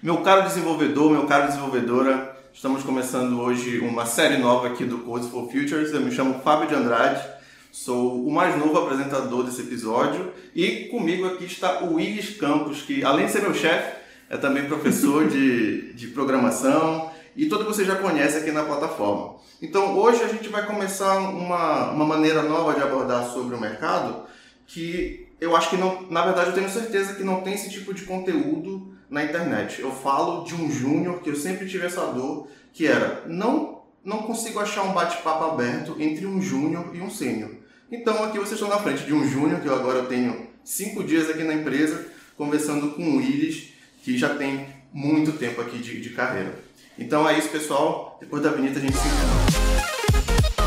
Meu caro desenvolvedor, meu caro desenvolvedora, estamos começando hoje uma série nova aqui do Codes for Futures. Eu me chamo Fábio de Andrade, sou o mais novo apresentador desse episódio e comigo aqui está o Willis Campos, que além de ser meu chefe, é também professor de, de programação e todo que você já conhece aqui na plataforma. Então hoje a gente vai começar uma, uma maneira nova de abordar sobre o mercado que eu acho que não, na verdade eu tenho certeza que não tem esse tipo de conteúdo na internet. Eu falo de um júnior que eu sempre tive essa dor, que era não não consigo achar um bate-papo aberto entre um júnior e um sênior. Então aqui vocês estão na frente de um júnior que eu agora tenho cinco dias aqui na empresa conversando com o Willis que já tem muito tempo aqui de, de carreira. Então é isso pessoal. Depois da vinheta a gente se encontra.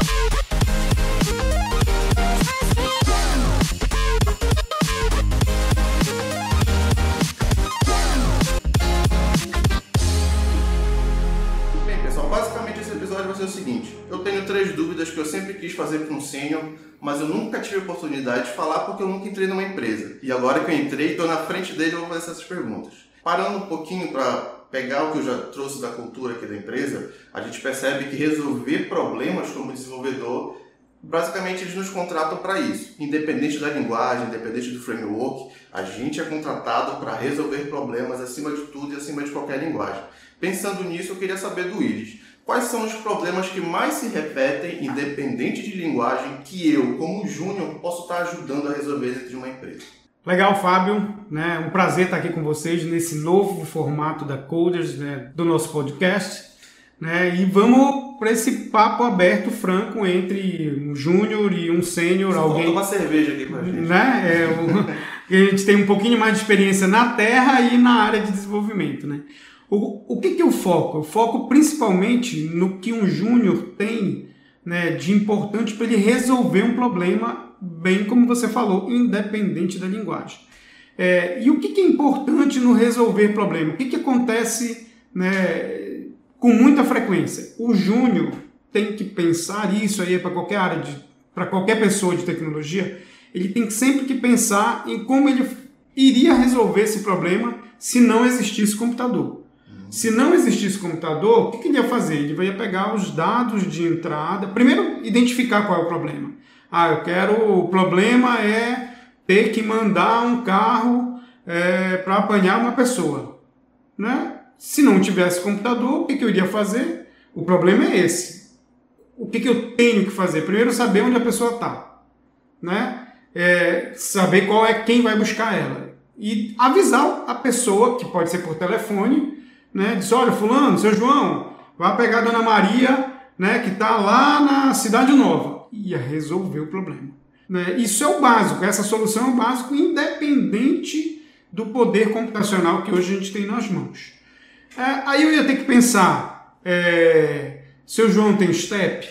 Que eu sempre quis fazer com um sênior, mas eu nunca tive oportunidade de falar porque eu nunca entrei numa empresa. E agora que eu entrei, estou na frente dele, eu vou fazer essas perguntas. Parando um pouquinho para pegar o que eu já trouxe da cultura aqui da empresa, a gente percebe que resolver problemas como desenvolvedor, basicamente eles nos contratam para isso. Independente da linguagem, independente do framework, a gente é contratado para resolver problemas acima de tudo e acima de qualquer linguagem. Pensando nisso, eu queria saber do Iris. Quais são os problemas que mais se repetem, independente de linguagem, que eu, como júnior, posso estar ajudando a resolver dentro de uma empresa? Legal, Fábio. Né? Um prazer estar aqui com vocês nesse novo formato da Coders, né? do nosso podcast. Né? E vamos para esse papo aberto, franco, entre um júnior e um sênior. Alguém uma cerveja aqui pra gente. Né? É, o... a gente tem um pouquinho mais de experiência na terra e na área de desenvolvimento. Né? O, o que, que eu foco? Eu foco principalmente no que um júnior tem né, de importante para ele resolver um problema, bem como você falou, independente da linguagem. É, e o que, que, é importante no resolver problema? O que, que acontece né, com muita frequência? O júnior tem que pensar, isso aí é para qualquer área, para qualquer pessoa de tecnologia, ele tem sempre que pensar em como ele iria resolver esse problema se não existisse computador. Se não existisse computador, o que, ele ia fazer? Ele ia pegar os dados de entrada, primeiro identificar qual é o problema. Ah, eu quero. O problema é ter que mandar um carro é, para apanhar uma pessoa. Né? Se não tivesse computador, o que, que eu iria fazer? O problema é esse. O que, que eu tenho que fazer? Primeiro, saber onde a pessoa está. Né? É, saber qual é quem vai buscar ela. E avisar a pessoa, que pode ser por telefone, né? Disse, olha, fulano, seu João, vai pegar a Dona Maria, né, que está lá na Cidade Nova. Ia resolver o problema. Né? Isso é o básico, essa solução é o básico, independente do poder computacional que hoje a gente tem nas mãos. É, aí eu ia ter que pensar, é, seu João tem step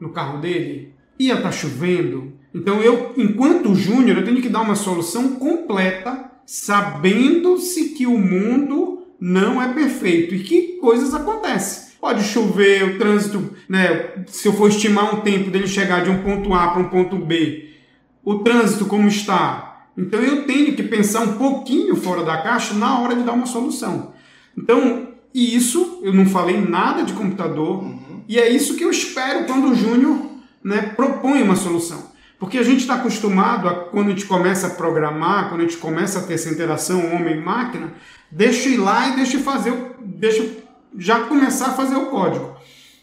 no carro dele? Ia estar tá chovendo? Então eu, enquanto júnior, eu tenho que dar uma solução completa, sabendo-se que o mundo não é perfeito e que coisas acontecem. Pode chover, o trânsito, né, se eu for estimar um tempo dele chegar de um ponto A para um ponto B, o trânsito como está. Então eu tenho que pensar um pouquinho fora da caixa na hora de dar uma solução. Então, e isso, eu não falei nada de computador, uhum. e é isso que eu espero quando o Júnior né, propõe uma solução. Porque a gente está acostumado a, quando a gente começa a programar, quando a gente começa a ter essa interação homem-máquina, deixa ir lá e deixa fazer, deixa já começar a fazer o código.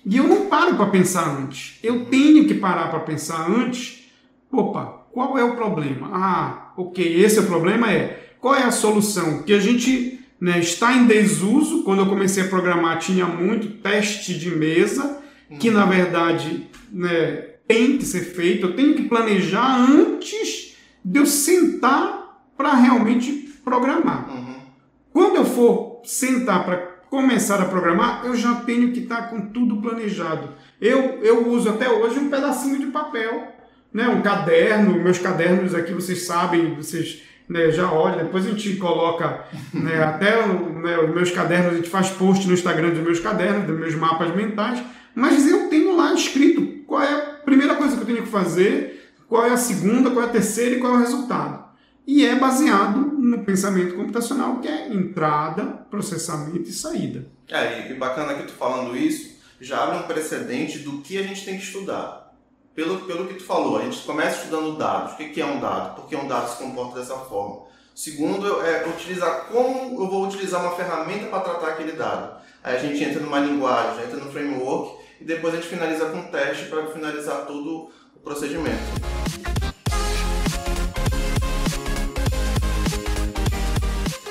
E eu não paro para pensar antes. Eu tenho que parar para pensar antes. Opa, qual é o problema? Ah, ok, esse é o problema é qual é a solução? Que a gente né, está em desuso. Quando eu comecei a programar, tinha muito teste de mesa, que na verdade né, tem que ser feito. Eu tenho que planejar antes de eu sentar para realmente programar. Uhum. Quando eu for sentar para começar a programar, eu já tenho que estar tá com tudo planejado. Eu, eu uso até hoje um pedacinho de papel, né, um caderno, meus cadernos aqui vocês sabem, vocês né, já olham, depois a gente coloca né, até né, os meus cadernos, a gente faz post no Instagram dos meus cadernos, dos meus mapas mentais, mas eu tenho lá escrito qual é a primeira coisa que eu tenho que fazer, qual é a segunda, qual é a terceira e qual é o resultado. E é baseado no pensamento computacional, que é entrada, processamento e saída. É, e bacana que tu falando isso, já abre um precedente do que a gente tem que estudar. Pelo, pelo que tu falou, a gente começa estudando dados. O que é um dado? Por que um dado se comporta dessa forma? Segundo, é utilizar como eu vou utilizar uma ferramenta para tratar aquele dado. Aí a gente entra numa linguagem, entra no framework e depois a gente finaliza com um teste para finalizar todo o procedimento.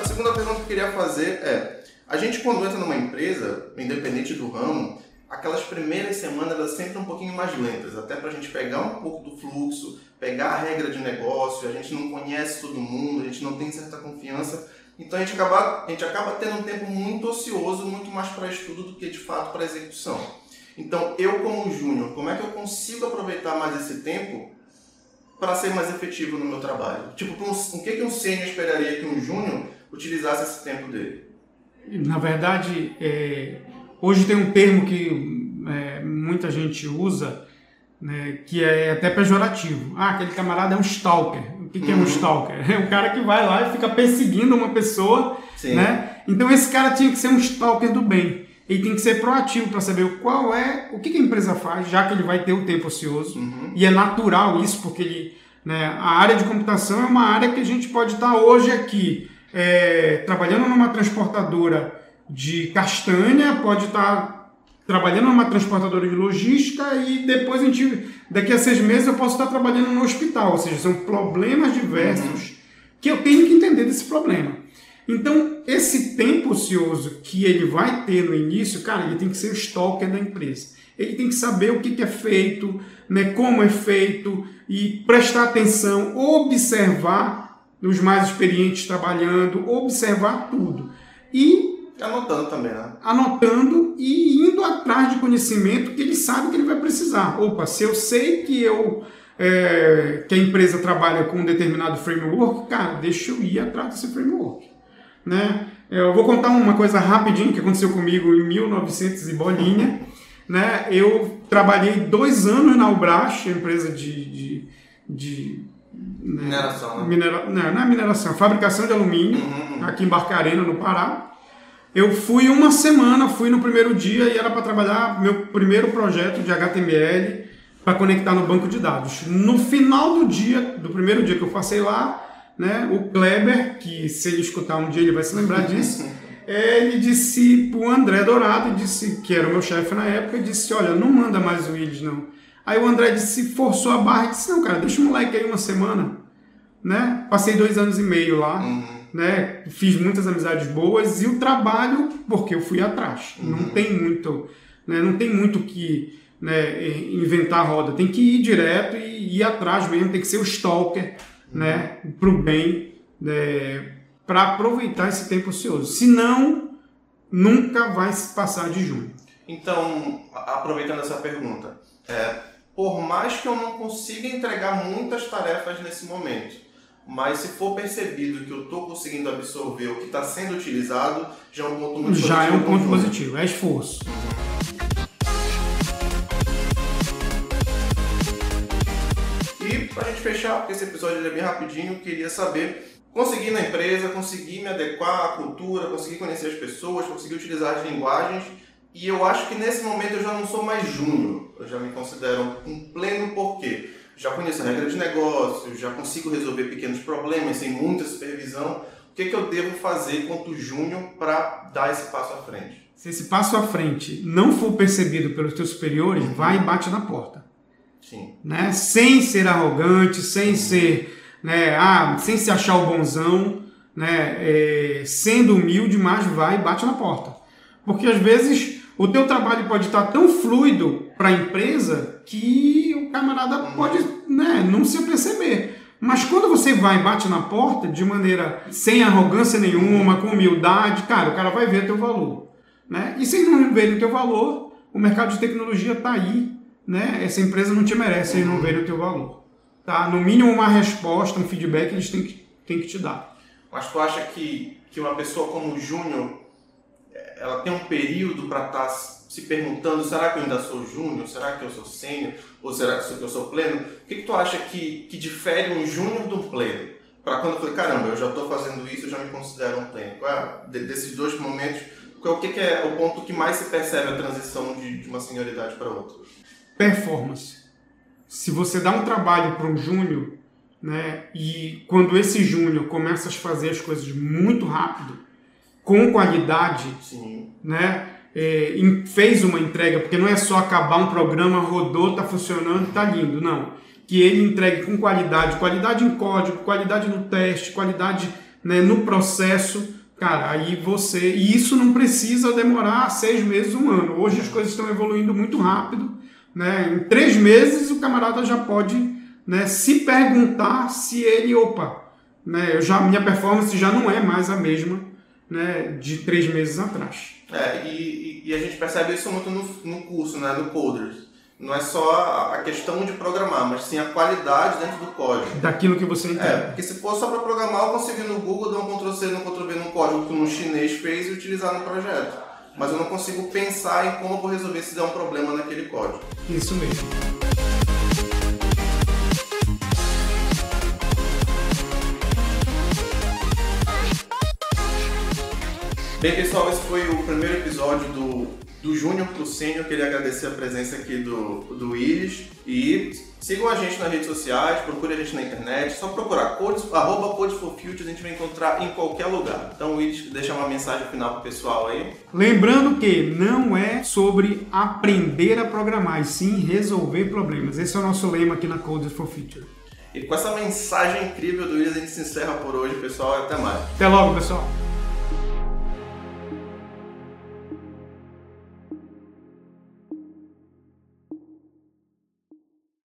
A segunda pergunta que eu queria fazer é: a gente quando entra numa empresa, independente do ramo, aquelas primeiras semanas elas sempre um pouquinho mais lentas, até para a gente pegar um pouco do fluxo, pegar a regra de negócio, a gente não conhece todo mundo, a gente não tem certa confiança, então a gente acaba, a gente acaba tendo um tempo muito ocioso, muito mais para estudo do que de fato para execução. Então eu como júnior, como é que eu consigo aproveitar mais esse tempo para ser mais efetivo no meu trabalho? Tipo, um, o que, que um sênior esperaria que um júnior utilizasse esse tempo dele? Na verdade, é, Hoje tem um termo que é, muita gente usa, né, que é até pejorativo. Ah, aquele camarada é um stalker. O que, que é um uhum. stalker? É um cara que vai lá e fica perseguindo uma pessoa, Sim. né? Então esse cara tinha que ser um stalker do bem. Ele tem que ser proativo para saber qual é, o que, que, a empresa faz, já que ele vai ter o tempo ocioso. Uhum. E é natural isso, porque ele, né, a área de computação é uma área que a gente pode estar hoje aqui é, trabalhando numa transportadora de castanha, pode estar trabalhando numa transportadora de logística e depois a gente, daqui a seis meses eu posso estar trabalhando no hospital. Ou seja, são problemas diversos que eu tenho que entender desse problema. Então, esse tempo ocioso que ele vai ter no início, cara, ele tem que ser o stalker da empresa. Ele tem que saber o que é feito, né, como é feito e prestar atenção, observar os mais experientes trabalhando, observar tudo. E Anotando também, né? Anotando e indo atrás de conhecimento que ele sabe que ele vai precisar. Opa, se eu sei que eu é, que a empresa trabalha com um determinado framework, cara, deixa eu ir atrás desse framework. Né? Eu vou contar uma coisa rapidinho que aconteceu comigo em 1900 e bolinha. Né? Eu trabalhei dois anos na Ubrash, empresa de, de, de né? mineração, né? Minera, não, não é mineração, fabricação de alumínio, uhum, uhum. aqui em Barcarena, no Pará. Eu fui uma semana, fui no primeiro dia e era para trabalhar meu primeiro projeto de HTML para conectar no banco de dados. No final do dia, do primeiro dia que eu passei lá, né, o Kleber, que se ele escutar um dia ele vai se lembrar disso, ele disse para o André Dourado, disse que era o meu chefe na época, disse, olha, não manda mais o Willis não. Aí o André disse, forçou a barra e disse, não, cara, deixa o moleque aí uma semana. Né? Passei dois anos e meio lá. Uhum né? Fiz muitas amizades boas e o trabalho, porque eu fui atrás. Uhum. Não tem muito, né? Não tem muito que né, inventar a roda. Tem que ir direto e ir atrás mesmo. Tem que ser o stalker, uhum. Né? Para o bem, né, para aproveitar esse tempo ocioso. Senão, nunca vai se passar de junho. Então, aproveitando essa pergunta, é, por mais que eu não consiga entregar muitas tarefas nesse momento, mas se for percebido que eu estou conseguindo absorver o que está sendo utilizado, já é um ponto muito já positivo. Já é um ponto positivo, é esforço. Para a gente fechar, porque esse episódio é bem rapidinho, queria saber, consegui na empresa, consegui me adequar à cultura, consegui conhecer as pessoas, consegui utilizar as linguagens, e eu acho que nesse momento eu já não sou mais júnior, eu já me considero um pleno porquê já conheço a regra de negócio, já consigo resolver pequenos problemas sem muita supervisão. O que, que eu devo fazer quanto júnior para dar esse passo à frente? Se esse passo à frente não for percebido pelos teus superiores, uhum. vai e bate na porta. Sim. Né? Sem ser arrogante, sem uhum. ser, né, ah, sem se achar o bonzão, né, é, sendo humilde, mas vai e bate na porta. Porque às vezes o teu trabalho pode estar tão fluido para a empresa que o camarada pode né, não se perceber. Mas quando você vai e bate na porta de maneira sem arrogância nenhuma, com humildade, cara, o cara vai ver teu valor. Né? E se ele não ver o teu valor, o mercado de tecnologia está aí. Né? Essa empresa não te merece ele não ver o teu valor. Tá? No mínimo uma resposta, um feedback eles têm que, têm que te dar. Mas tu acha que, que uma pessoa como o Júnior ela tem um período para estar tá se perguntando, será que eu ainda sou júnior? Será que eu sou sênior? Ou será que eu sou pleno? O que, que tu acha que, que difere um júnior do pleno? para quando eu falei, caramba, eu já estou fazendo isso, eu já me considero um pleno? Qual é, desses dois momentos, qual, o que, que, é o ponto que mais se percebe a transição de, de uma senioridade para outra? Performance. Se você dá um trabalho para um júnior, né, e quando esse júnior começa a fazer as coisas muito rápido, com qualidade, Sim. né, é, fez uma entrega, porque não é só acabar um programa, rodou, está funcionando, está lindo, não. Que ele entregue com qualidade, qualidade em código, qualidade no teste, qualidade né, no processo, cara, aí você. E isso não precisa demorar seis meses, um ano. Hoje as coisas estão evoluindo muito rápido. Né? Em três meses o camarada já pode né, se perguntar se ele, opa, né, eu já, minha performance já não é mais a mesma né, de três meses atrás. É, e, e, a gente percebe isso muito no, no curso, né, no Coders. Não é só a questão de programar, mas sim a qualidade dentro do código. Daquilo que você entende. É, porque se for só para programar, eu consigo ir no Google, dar um Ctrl-C, um Ctrl-V no código que um chinês fez e utilizar no projeto. Mas eu não consigo pensar em como eu vou resolver se der um problema naquele código. Isso mesmo. Bem, pessoal, esse foi o primeiro episódio do, do Júnior pro Sênior. Queria agradecer a presença aqui do, do Willis. E sigam a gente nas redes sociais, procure a gente na internet. Só procurar codes, arroba Codes for Futures, a gente vai encontrar em qualquer lugar. Então, Willis, deixa uma mensagem final pro pessoal aí. Lembrando que não é sobre aprender a programar, e sim resolver problemas. Esse é o nosso lema aqui na Codes for Futures. E com essa mensagem incrível do Willis, a gente se encerra por hoje, pessoal. Até mais. Até logo, pessoal.